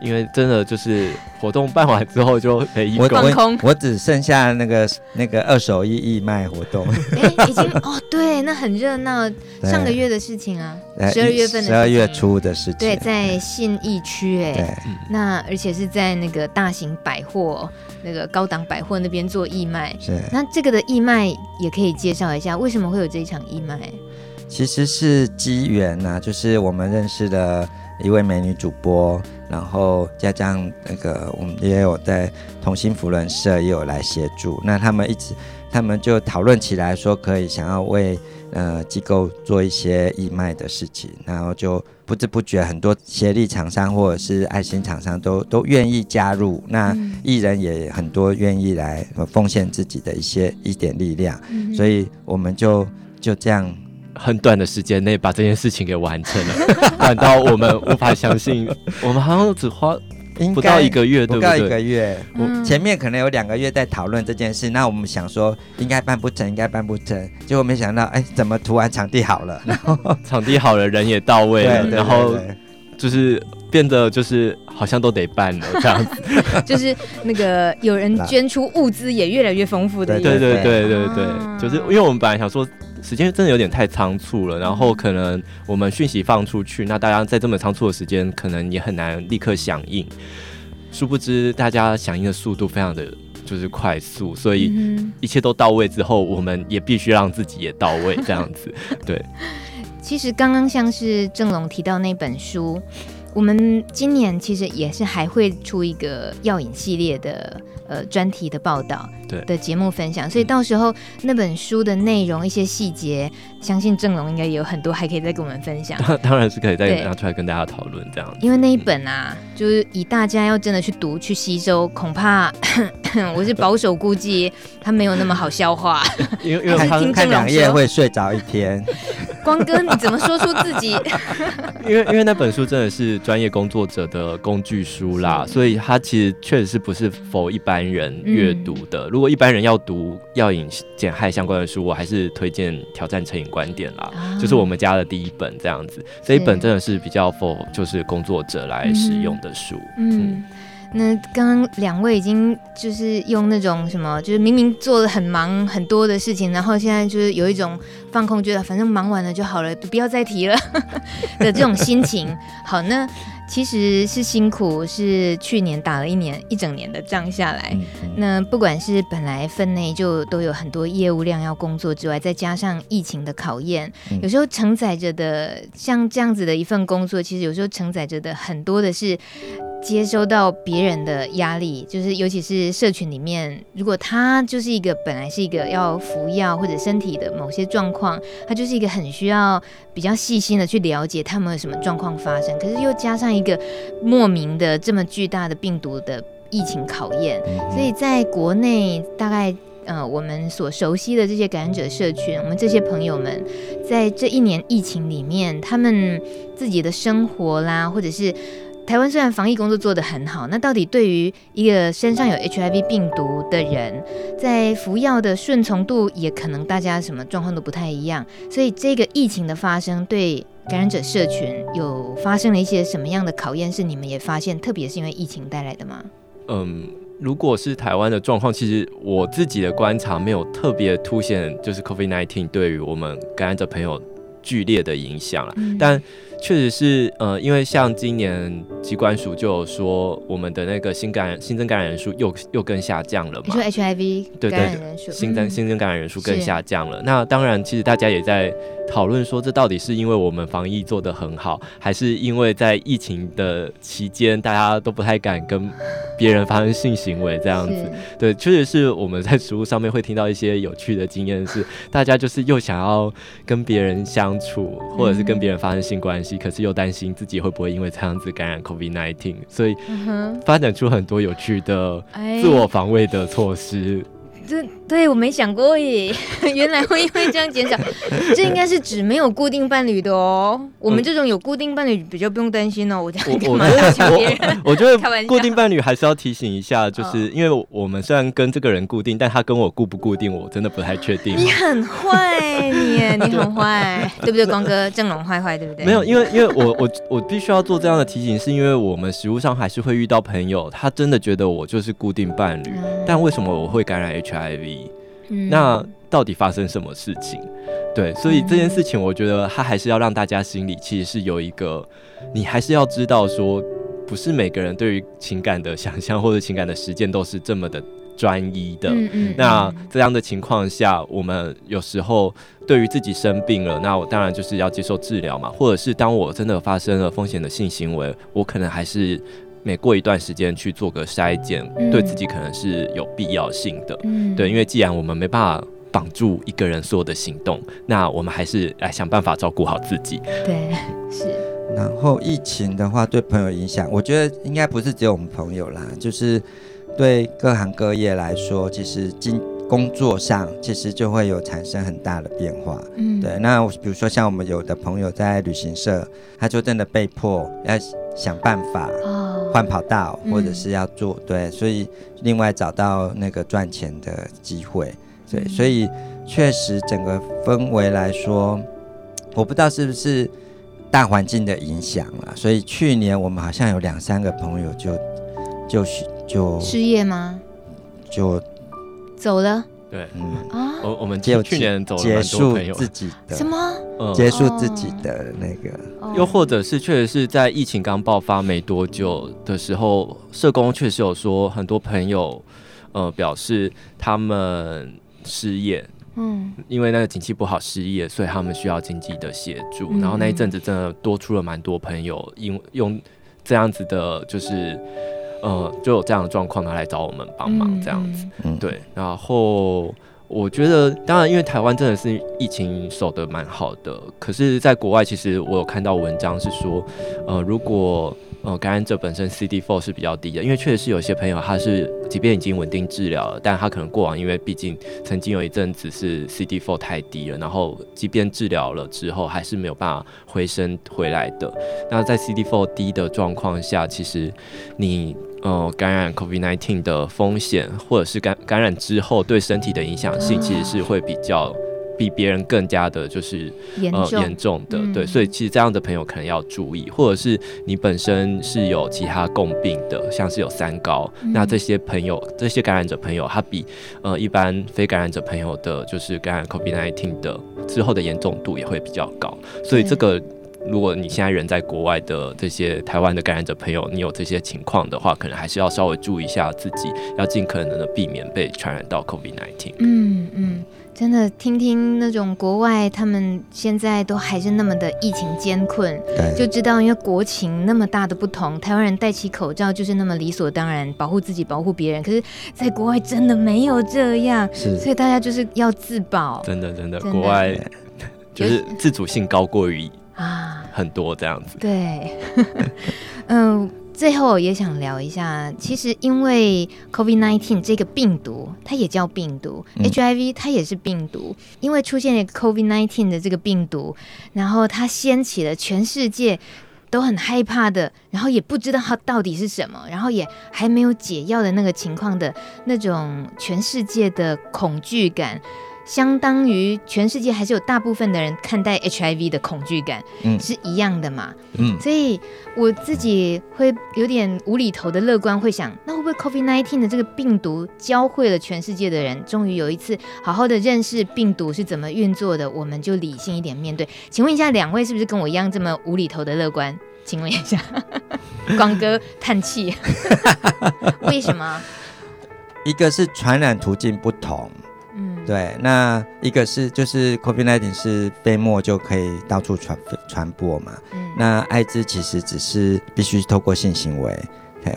Speaker 3: 因为真的就是活动办完之后就可以
Speaker 4: 我我，我只剩下那个那个二手衣义卖活动。(laughs)
Speaker 2: 哎，已经哦，对，那很热闹，上个月的事情啊，十二月份的
Speaker 4: 十二月初的事情。
Speaker 2: 对，在信义区哎，那而且是在那个大型百货那个高档百货那边做义卖。
Speaker 4: 是，
Speaker 2: 那这个的义卖也可以介绍一下，为什么会有这一场义卖？
Speaker 4: 其实是机缘呐，就是我们认识的一位美女主播。然后加上那个，我们也有在同心扶轮社也有来协助。那他们一直，他们就讨论起来说，可以想要为呃机构做一些义卖的事情。然后就不知不觉，很多协力厂商或者是爱心厂商都都愿意加入。那艺人也很多愿意来奉献自己的一些一点力量。所以我们就就这样。
Speaker 3: 很短的时间内把这件事情给完成了，(laughs) 短到我们无法相信。(laughs) 我们好像只花不到一个月，对不对？
Speaker 4: 不到一个月，我、前面可能有两个月在讨论这件事。那我们想说应该办不成，应该办不成，结果没想到，哎，怎么突然场地好了？然 (laughs) 后
Speaker 3: 场地好了，人也到位了，然后就是变得就是好像都得办了这样子。
Speaker 2: 就是那个有人捐出物资也越来越丰富的。
Speaker 3: 对对对对对对，就是因为我们本来想说。时间真的有点太仓促了，然后可能我们讯息放出去，那大家在这么仓促的时间，可能也很难立刻响应。殊不知，大家响应的速度非常的就是快速，所以一切都到位之后，我们也必须让自己也到位，这样子。(laughs) 对。
Speaker 2: 其实刚刚像是郑龙提到那本书，我们今年其实也是还会出一个药引系列的。呃，专题的报道，对。的节目分享，所以到时候那本书的内容一些细节，相信郑龙应该也有很多还可以再跟我们分享。
Speaker 3: 当 (laughs) 当然是可以再拿出来跟大家讨论这样。
Speaker 2: 因为那一本啊，就是以大家要真的去读去吸收，恐怕 (coughs) 我是保守估计，它没有那么好消化。(laughs)
Speaker 3: 因为因为他
Speaker 4: 看两页会睡着一天。(laughs)
Speaker 2: 光哥，你怎么说出自己？
Speaker 3: 因为因为那本书真的是专业工作者的工具书啦，所以它其实确实是不是 for 一般。一般人阅读的，嗯、如果一般人要读药瘾减害相关的书，我还是推荐《挑战成瘾观点》啦，啊、就是我们家的第一本这样子。这一本真的是比较 for 就是工作者来使用的书。嗯，
Speaker 2: 嗯那刚刚两位已经就是用那种什么，就是明明做了很忙很多的事情，然后现在就是有一种放空，觉得反正忙完了就好了，不要再提了 (laughs) 的这种心情。好，那。其实是辛苦，是去年打了一年一整年的仗下来。嗯嗯、那不管是本来分内就都有很多业务量要工作之外，再加上疫情的考验，嗯、有时候承载着的像这样子的一份工作，其实有时候承载着的很多的是接收到别人的压力，就是尤其是社群里面，如果他就是一个本来是一个要服药或者身体的某些状况，他就是一个很需要比较细心的去了解他们有什么状况发生，可是又加上一个莫名的这么巨大的病毒的疫情考验，所以在国内大概呃我们所熟悉的这些感染者社群，我们这些朋友们在这一年疫情里面，他们自己的生活啦，或者是。台湾虽然防疫工作做得很好，那到底对于一个身上有 HIV 病毒的人，在服药的顺从度也可能大家什么状况都不太一样。所以这个疫情的发生，对感染者社群有发生了一些什么样的考验？是你们也发现，特别是因为疫情带来的吗？
Speaker 3: 嗯，如果是台湾的状况，其实我自己的观察没有特别凸显，就是 COVID-19 对于我们感染者朋友剧烈的影响了，嗯、但。确实是，呃，因为像今年机关署就有说，我们的那个新感染新增感染人数又又更下降了嘛。
Speaker 2: 你说 HIV 感染人数，
Speaker 3: 新增新增感染人数更下降了。嗯、那当然，其实大家也在讨论说，这到底是因为我们防疫做得很好，还是因为在疫情的期间，大家都不太敢跟别人发生性行为这样子？对，确实是我们在食物上面会听到一些有趣的经验，是大家就是又想要跟别人相处，或者是跟别人发生性关系。可是又担心自己会不会因为这样子感染 COVID-19，所以发展出很多有趣的自我防卫的措施。
Speaker 2: 这对我没想过耶，(laughs) 原来会因为这样减少。(laughs) 这应该是指没有固定伴侣的哦。我们这种有固定伴侣比较不用担心哦。我这样干嘛要抢别人？
Speaker 3: 我觉得 (laughs) 固定伴侣还是要提醒一下，就是因为我们虽然跟这个人固定，但他跟我固不固定，我真的不太确定。
Speaker 2: 你很坏，你你很坏，对不对？光哥正龙坏坏，对不对？
Speaker 3: 没有，因为因为我我我必须要做这样的提醒，是因为我们实物上还是会遇到朋友，他真的觉得我就是固定伴侣，但为什么我会感染嗯、那到底发生什么事情？对，所以这件事情，我觉得他还是要让大家心里其实是有一个，你还是要知道说，不是每个人对于情感的想象或者情感的实践都是这么的专一的。嗯嗯、那这样的情况下，我们有时候对于自己生病了，那我当然就是要接受治疗嘛，或者是当我真的发生了风险的性行为，我可能还是。每过一段时间去做个筛检，嗯、对自己可能是有必要性的。嗯、对，因为既然我们没办法绑住一个人所有的行动，那我们还是来想办法照顾好自己。
Speaker 2: 对，是。
Speaker 4: 然后疫情的话，对朋友影响，我觉得应该不是只有我们朋友啦，就是对各行各业来说，其实经工作上其实就会有产生很大的变化。嗯，对。那比如说像我们有的朋友在旅行社，他就真的被迫要想办法。哦换跑道，或者是要做、嗯、对，所以另外找到那个赚钱的机会，对，所以确实整个氛围来说，我不知道是不是大环境的影响了。所以去年我们好像有两三个朋友就就就
Speaker 2: 失业吗？
Speaker 4: 就
Speaker 2: 走了。
Speaker 3: 对，嗯。啊，我我们就去年走了
Speaker 4: 蛮多朋友。自己的
Speaker 2: 什么？
Speaker 4: 嗯，结束自己的那个，
Speaker 3: 嗯、又或者是确实是在疫情刚爆发没多久的时候，社工确实有说很多朋友，呃，表示他们失业，嗯，因为那个景气不好失业，所以他们需要经济的协助。嗯、然后那一阵子真的多出了蛮多朋友，因用这样子的，就是。呃，就有这样的状况，他来找我们帮忙这样子，嗯、对。然后我觉得，当然，因为台湾真的是疫情守得蛮好的，可是，在国外其实我有看到文章是说，呃，如果呃，感染者本身 CD4 是比较低的，因为确实是有些朋友他是即便已经稳定治疗了，但他可能过往因为毕竟曾经有一阵子是 CD4 太低了，然后即便治疗了之后还是没有办法回升回来的。那在 CD4 低的状况下，其实你呃感染 COVID-19 的风险，或者是感感染之后对身体的影响性，其实是会比较。比别人更加的，就是严重，呃严重的，嗯、对，所以其实这样的朋友可能要注意，或者是你本身是有其他共病的，像是有三高，嗯、那这些朋友，这些感染者朋友，他比呃一般非感染者朋友的，就是感染 COVID-19 的之后的严重度也会比较高，所以这个如果你现在人在国外的这些台湾的感染者朋友，你有这些情况的话，可能还是要稍微注意一下自己，要尽可能的避免被传染到 COVID-19。
Speaker 2: 嗯嗯。真的听听那种国外，他们现在都还是那么的疫情艰困，
Speaker 4: 对
Speaker 2: 就知道因为国情那么大的不同，台湾人戴起口罩就是那么理所当然，保护自己，保护别人。可是，在国外真的没有这样，
Speaker 4: 是，
Speaker 2: 所以大家就是要自保。
Speaker 3: 真的，真的，真的国外就是自主性高过于啊很多这样子。
Speaker 2: 对，(laughs) 嗯。最后也想聊一下，其实因为 COVID-19 这个病毒，它也叫病毒，嗯，HIV 它也是病毒，因为出现了 COVID-19 的这个病毒，然后它掀起了全世界都很害怕的，然后也不知道它到底是什么，然后也还没有解药的那个情况的那种全世界的恐惧感。相当于全世界还是有大部分的人看待 HIV 的恐惧感，嗯，是一样的嘛，嗯，所以我自己会有点无厘头的乐观，会想，那会不会 COVID-19 的这个病毒教会了全世界的人，终于有一次好好的认识病毒是怎么运作的，我们就理性一点面对。请问一下，两位是不是跟我一样这么无厘头的乐观？请问一下，(laughs) 光哥叹气，(laughs) 为什么？(laughs)
Speaker 4: 一个是传染途径不同。对，那一个是就是 COVID-19 是飞沫就可以到处传传播嘛。嗯。那艾滋其实只是必须透过性行为，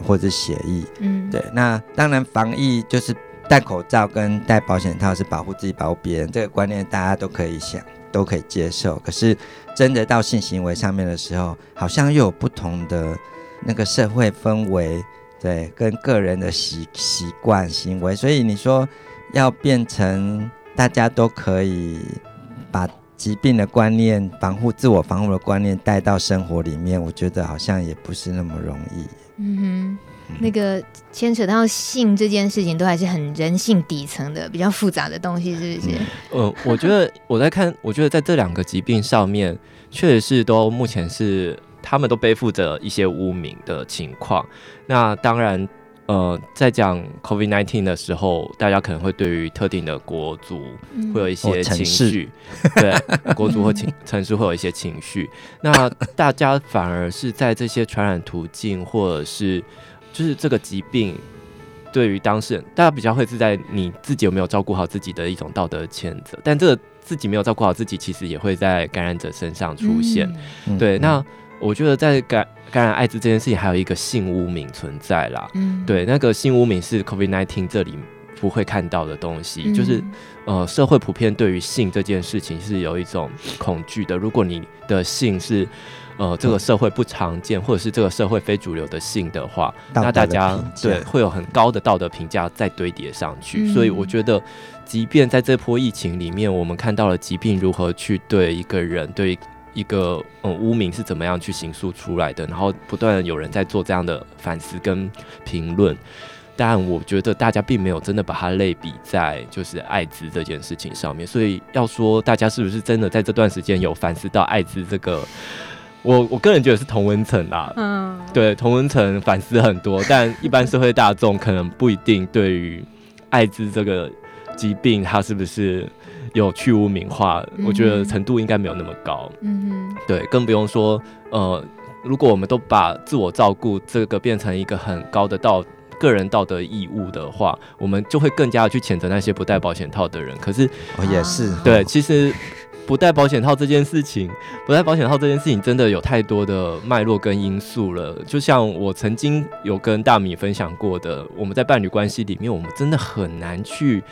Speaker 4: 或者是血液。嗯。对，那当然防疫就是戴口罩跟戴保险套是保护自己、保护别人，这个观念大家都可以想，都可以接受。可是真的到性行为上面的时候，好像又有不同的那个社会氛围，对，跟个人的习习惯行为，所以你说。要变成大家都可以把疾病的观念、防护、自我防护的观念带到生活里面，我觉得好像也不是那么容易。
Speaker 2: 嗯哼，嗯，那个牵扯到性这件事情，都还是很人性底层的、比较复杂的东西，是不是？
Speaker 3: 嗯，呃，我觉得我在看，我觉得在这两个疾病上面，确实是都目前是他们都背负着一些污名的情况。那当然。呃，在讲 COVID-19 的时候，大家可能会对于特定的国族会有一些情绪，嗯、对，(laughs) 国族或情 (laughs) 城市会有一些情绪。那大家反而是在这些传染途径，或者是就是这个疾病，对于当事人，大家比较会是在你自己有没有照顾好自己的一种道德谴责。但这个自己没有照顾好自己，其实也会在感染者身上出现。嗯、对，那我觉得在感感染艾滋这件事情，还有一个性污名存在啦。嗯，对，那个性污名是 COVID-19 这里不会看到的东西，嗯、就是呃，社会普遍对于性这件事情是有一种恐惧的。如果你的性是呃这个社会不常见，嗯、或者是这个社会非主流的性的话，那大家对会有很高的道德评价再堆叠上去。嗯、所以我觉得，即便在这波疫情里面，我们看到了疾病如何去对一个人对。一个嗯污名是怎么样去形塑出来的？然后不断有人在做这样的反思跟评论，但我觉得大家并没有真的把它类比在就是艾滋这件事情上面。所以要说大家是不是真的在这段时间有反思到艾滋这个，我我个人觉得是同温层啦。嗯，对，同温层反思很多，但一般社会大众可能不一定对于艾滋这个疾病，它是不是？有去污名化，我觉得程度应该没有那么高。嗯哼，对，更不用说，呃，如果我们都把自我照顾这个变成一个很高的道个人道德义务的话，我们就会更加的去谴责那些不戴保险套的人。可是，
Speaker 4: 哦，也是，
Speaker 3: 对，其实不戴保险套这件事情，不戴保险套这件事情真的有太多的脉络跟因素了。就像我曾经有跟大米分享过的，我们在伴侣关系里面，我们真的很难去。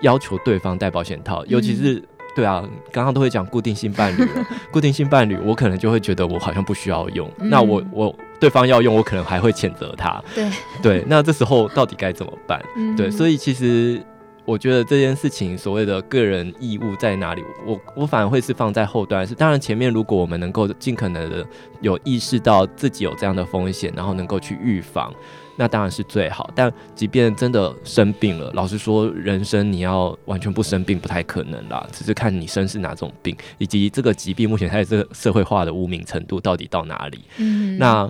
Speaker 3: 要求对方戴保险套，尤其是、嗯、对啊，刚刚都会讲固定性伴侣了，(laughs) 固定性伴侣，我可能就会觉得我好像不需要用，嗯、那我我对方要用，我可能还会谴责他。对对，那这时候到底该怎么办？嗯、对，所以其实我觉得这件事情所谓的个人义务在哪里，我我反而会是放在后端。是当然，前面如果我们能够尽可能的有意识到自己有这样的风险，然后能够去预防。那当然是最好，但即便真的生病了，老实说，人生你要完全不生病不太可能啦，只是看你生是哪种病，以及这个疾病目前它的这个社会化的污名程度到底到哪里。嗯，那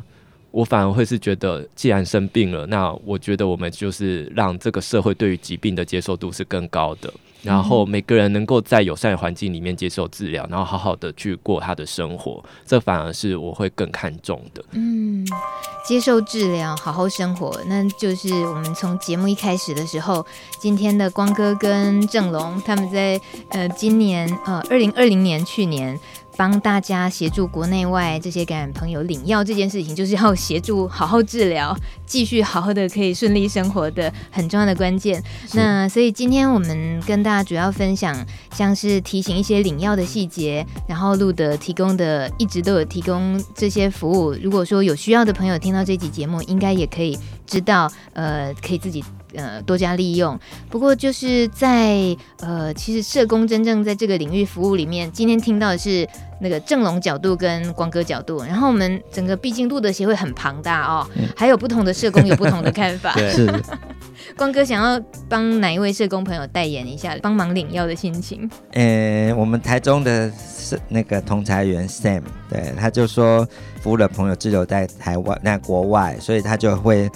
Speaker 3: 我反而会是觉得，既然生病了，那我觉得我们就是让这个社会对于疾病的接受度是更高的。然后每个人能够在友善的环境里面接受治疗，然后好好的去过他的生活，这反而是我会更看重的。
Speaker 2: 嗯，接受治疗，好好生活，那就是我们从节目一开始的时候，今天的光哥跟郑龙他们在呃今年呃二零二零年去年。帮大家协助国内外这些感染朋友领药这件事情，就是要协助好好治疗，继续好好的可以顺利生活的很重要的关键。那所以今天我们跟大家主要分享，像是提醒一些领药的细节，然后路德提供的一直都有提供这些服务。如果说有需要的朋友听到这集节目，应该也可以知道，呃，可以自己。呃，多加利用。不过就是在呃，其实社工真正在这个领域服务里面，今天听到的是那个正龙角度跟光哥角度。然后我们整个毕竟路德协会很庞大哦，嗯、还有不同的社工有不同的看法。(laughs)
Speaker 4: 是 (laughs)
Speaker 2: 光哥想要帮哪一位社工朋友代言一下，帮忙领药的心情？
Speaker 4: 呃，我们台中的是那个同侪员 Sam，对，他就说服务的朋友滞留在台湾、那国外，所以他就会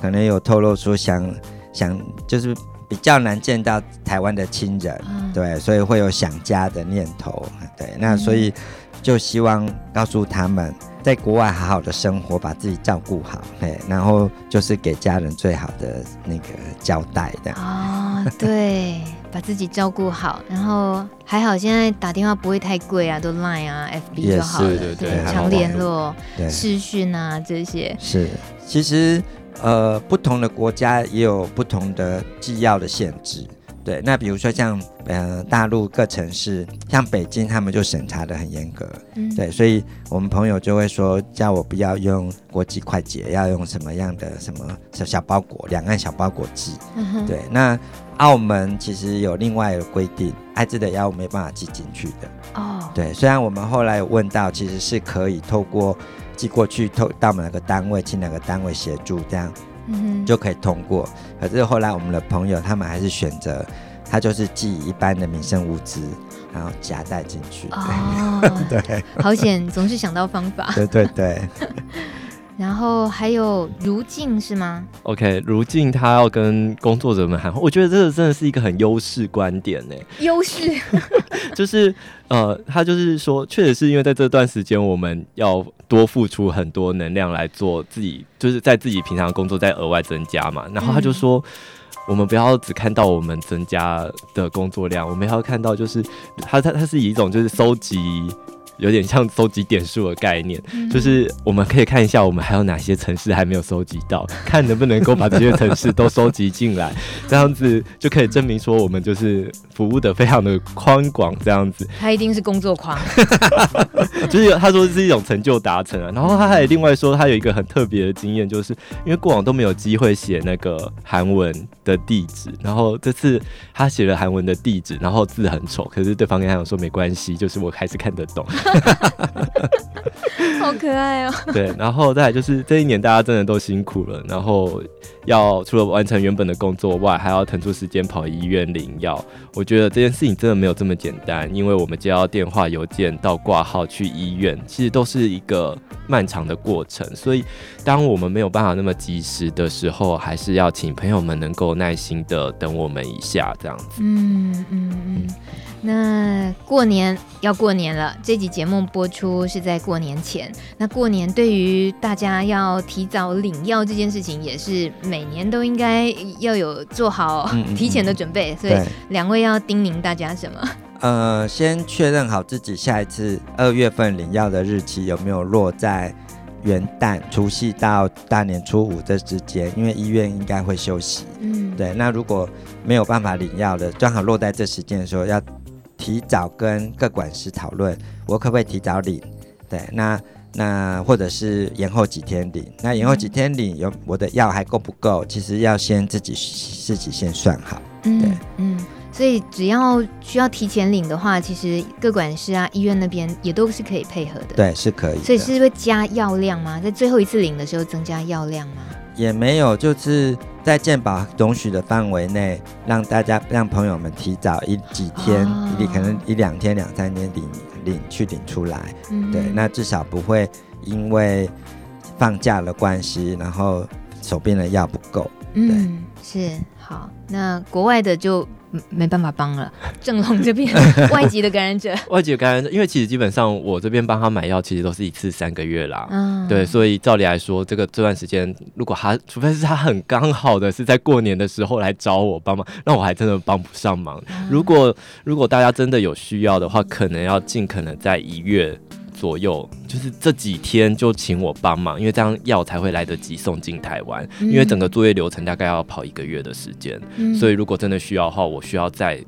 Speaker 4: 可能有透露出想。想就是比较难见到台湾的亲人，嗯、对，所以会有想家的念头，对，那所以就希望告诉他们，在国外好好的生活，把自己照顾好，对，然后就是给家人最好的那个交代的。
Speaker 2: 哦，对，把自己照顾好，然后还好现在打电话不会太贵啊，都 Line 啊、FB 就好了，
Speaker 3: 对对，
Speaker 2: 常联络、视讯啊这些。
Speaker 4: 是，其实。呃，不同的国家也有不同的寄药的限制，对。那比如说像呃大陆各城市，像北京，他们就审查的很严格，嗯、对。所以我们朋友就会说，叫我不要用国际快捷，要用什么样的什么小小包裹，两岸小包裹寄，嗯、对。那澳门其实有另外的规定，艾滋的药物没办法寄进去的，哦。对，虽然我们后来有问到，其实是可以透过。寄过去，透到我们哪个单位，请哪个单位协助，这样，就可以通过。可是后来我们的朋友他们还是选择，他就是寄一般的民生物资，然后夹带进去。哦，(laughs) 对，
Speaker 2: 好险，总是想到方法。
Speaker 4: 对对对。(laughs)
Speaker 2: 然后还有如镜是吗
Speaker 3: ？OK，如镜他要跟工作者们喊话，我觉得这个真的是一个很优势观点呢。
Speaker 2: 优势 (laughs)
Speaker 3: 就是呃，他就是说，确实是因为在这段时间，我们要多付出很多能量来做自己，就是在自己平常工作再额外增加嘛。然后他就说，嗯、我们不要只看到我们增加的工作量，我们要看到就是他他他是以一种就是收集。有点像收集点数的概念，嗯、就是我们可以看一下，我们还有哪些城市还没有收集到，(laughs) 看能不能够把这些城市都收集进来，这样子就可以证明说我们就是服务的非常的宽广，这样子。
Speaker 2: 他一定是工作狂，(laughs)
Speaker 3: 就是他说是一种成就达成啊。然后他还另外说，他有一个很特别的经验，就是因为过往都没有机会写那个韩文的地址，然后这次他写了韩文的地址，然后字很丑，可是对方跟他讲说没关系，就是我还是看得懂。(laughs)
Speaker 2: 好可爱哦！
Speaker 3: 对，然后再来就是这一年大家真的都辛苦了，然后要除了完成原本的工作外，还要腾出时间跑医院领药。我觉得这件事情真的没有这么简单，因为我们接到电话、邮件到挂号去医院，其实都是一个漫长的过程。所以，当我们没有办法那么及时的时候，还是要请朋友们能够耐心的等我们一下，这样子。
Speaker 2: 嗯嗯嗯。那过年要过年了，这集节目播出是在过年前。那过年对于大家要提早领药这件事情，也是每年都应该要有做好提前的准备。嗯嗯嗯，所以两位要叮咛大家什么？(laughs)
Speaker 4: 呃，先确认好自己下一次二月份领药的日期有没有落在元旦、除夕到大年初五这之间，因为医院应该会休息。嗯，对。那如果没有办法领药的，正好落在这时间的时候要。提早跟各管师讨论，我可不可以提早领？对，那那或者是延后几天领？那延后几天领，有我的药还够不够？其实要先自己自己先算好。对，嗯，
Speaker 2: 嗯，所以只要需要提前领的话，其实各管事啊，医院那边也都是可以配合的。
Speaker 4: 对，是可以。
Speaker 2: 所以是会加药量吗？在最后一次领的时候增加药量吗？
Speaker 4: 也没有，就是。在健保容许的范围内，让大家让朋友们提早一几天，你、oh. 可能一两天、两三天领领去领出来，mm hmm. 对，那至少不会因为放假的关系，然后手边的药不够，
Speaker 2: 嗯，是好。那国外的就没办法帮了。(laughs) 正龙这边外籍的感染者，(laughs)
Speaker 3: 外籍的感染者，因为其实基本上我这边帮他买药，其实都是一次三个月啦。
Speaker 2: 嗯，
Speaker 3: 对，所以照理来说，这个这段时间，如果他除非是他很刚好的是在过年的时候来找我帮忙，那我还真的帮不上忙。嗯、如果如果大家真的有需要的话，可能要尽可能在一月。左右就是这几天就请我帮忙，因为这样药才会来得及送进台湾。因为整个作业流程大概要跑一个月的时间，嗯、所以如果真的需要的话，我需要在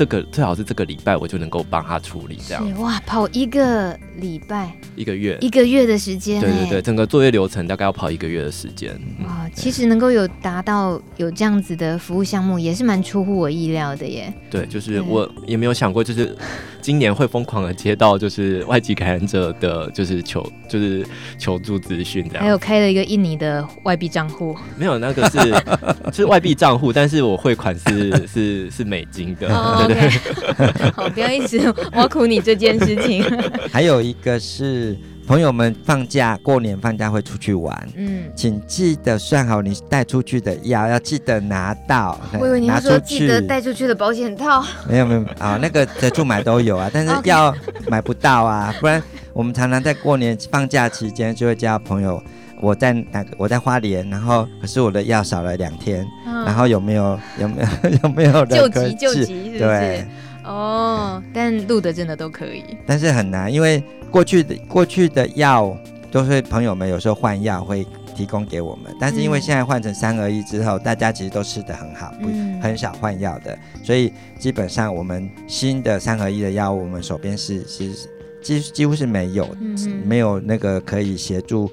Speaker 3: 这个最好是这个礼拜我就能够帮他处理这样。
Speaker 2: 哇，跑一个礼拜，
Speaker 3: 一个月，
Speaker 2: 一个月的时间。
Speaker 3: 对对对，整个作业流程大概要跑一个月的时间。
Speaker 2: 哇，其实能够有达到有这样子的服务项目，也是蛮出乎我意料的耶。
Speaker 3: 对，就是我也没有想过，就是。今年会疯狂的接到就是外籍感染者的，就是求就是求助资讯这样。还
Speaker 2: 有开了一个印尼的外币账户，
Speaker 3: 没有那个是 (laughs) 是外币账户，但是我汇款是是是美金的。
Speaker 2: Oh. 对对对。(laughs) 好，不要一直挖苦你这件事情。(laughs)
Speaker 4: 还有一个是。朋友们放假，过年放假会出去玩，嗯，请记得算好你带出去的药，要记得拿到。
Speaker 2: 我以为你要说记得带出去的保险套。
Speaker 4: 没有没有啊，(laughs) 那个在处买都有啊，但是药买不到啊，不然我们常常在过年放假期间就会叫朋友，我在哪个我在花莲，然后可是我的药少了两天，嗯，然后有没有有没有 (laughs) 有没有
Speaker 2: 救急救急是不是？
Speaker 4: 对。
Speaker 2: 哦，但录的真的都可以，
Speaker 4: 但是很难，因为过去的过去的药都是朋友们有时候换药会提供给我们，但是因为现在换成三合一之后，嗯、大家其实都吃的很好，不、嗯、很少换药的，所以基本上我们新的三合一的药物，我们手边是是几几乎是没有，嗯、没有那个可以协助急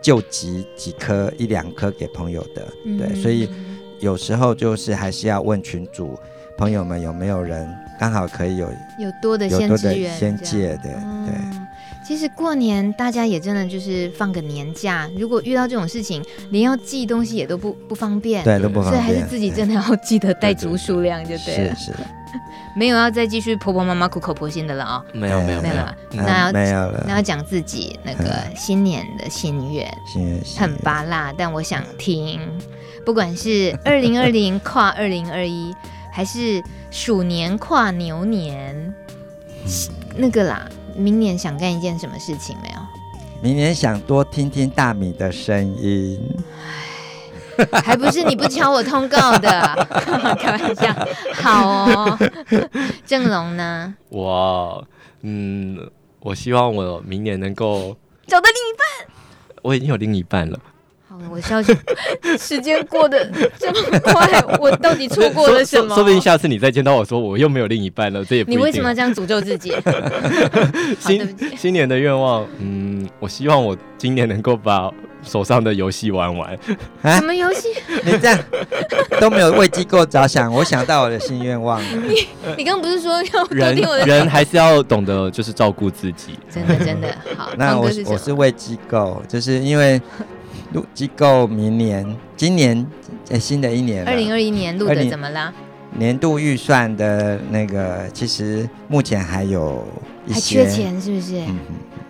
Speaker 4: 救急几颗一两颗给朋友的，嗯、对，所以有时候就是还是要问群主。朋友们有没有人刚好可以有
Speaker 2: 有多的先支援
Speaker 4: 先借的？
Speaker 2: 嗯、
Speaker 4: 对，
Speaker 2: 其实过年大家也真的就是放个年假，如果遇到这种事情，连要寄东西也都不不方便，
Speaker 4: 对，都不方便，
Speaker 2: 所以还是自己真的要记得带足数量就对了。
Speaker 4: 是是，(laughs)
Speaker 2: 没有要再继续婆婆妈妈苦口婆心的了啊、
Speaker 3: 哦？没有没有没有，
Speaker 2: 那要
Speaker 4: 没有了，
Speaker 2: 那要讲自己那个新年的心
Speaker 4: 愿，
Speaker 2: 很芭乐，但我想听，不管是二零二零 (laughs) 跨二零二一。还是鼠年跨牛年，嗯、那个啦，明年想干一件什么事情没有？
Speaker 4: 明年想多听听大米的声音。
Speaker 2: 唉，还不是你不敲我通告的，开玩笑。好哦，正龙呢？
Speaker 3: 我嗯，我希望我明年能够
Speaker 2: 找到另一半。
Speaker 3: 我已经有另一半了。
Speaker 2: 我消息，时间过得这么快，(laughs) 我到底错过了什么？
Speaker 3: 说，说不定下次你再见到我说我又没有另一半了，这也不一定。
Speaker 2: 你为什么要这样诅咒自己？(laughs)
Speaker 3: 新新年的愿望，嗯，我希望我今年能够把手上的游戏玩完。
Speaker 2: 啊、什么游戏？
Speaker 4: 你这样都没有为机构着想，我想到我的新愿望了。(laughs)
Speaker 2: 你你刚刚不是说要
Speaker 3: 人人还是要懂得就是照顾自己？
Speaker 2: 真的真的好。
Speaker 4: 那我是我是为机构，就是因为。录机构明年、今年在新的一年，
Speaker 2: 二零二一年录的怎么啦？
Speaker 4: 年度预算的那个，其实目前还有一些，
Speaker 2: 还缺钱是不是？嗯，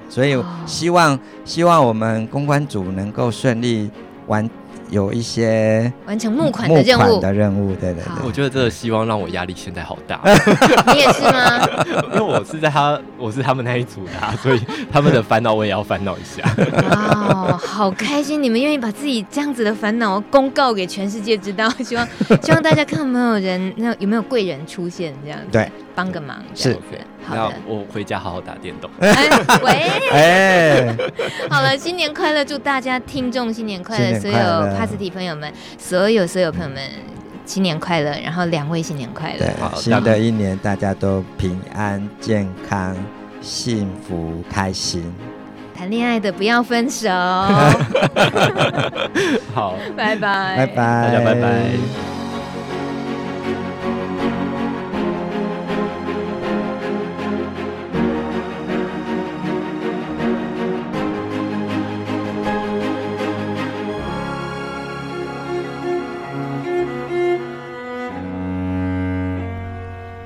Speaker 4: 所以希望、哦、希望我们公关组能够顺利完。有一些
Speaker 2: 完成募款的任务
Speaker 4: 的任务，对对对，
Speaker 3: 我觉得这个希望让我压力现在好大。(laughs)
Speaker 2: 你也是吗？(laughs)
Speaker 3: 因为我是在他，我是他们那一组的，(laughs) 所以他们的烦恼我也要烦恼一下。
Speaker 2: 哇，好开心！你们愿意把自己这样子的烦恼公告给全世界知道，希望希望大家看有没有人，那有没有贵人出现这样子，
Speaker 4: 对，
Speaker 2: 帮个忙
Speaker 4: 是。
Speaker 2: 好的，
Speaker 3: 我回家好好打电动。
Speaker 2: 哎，喂，(laughs)
Speaker 4: 哎，(laughs)
Speaker 2: 好了，新年快乐！祝大家听众新年快乐，所有帕斯提朋友们，所有所有朋友们新年快乐！然后两位新年快乐，
Speaker 4: 对，新的一年大家都平安健康、幸福开心。
Speaker 2: 谈恋爱的不要分手。(laughs)
Speaker 3: 好，
Speaker 2: 拜拜，
Speaker 4: 拜拜，
Speaker 3: 大家拜拜。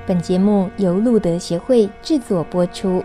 Speaker 1: 本节目由路德协会制作播出。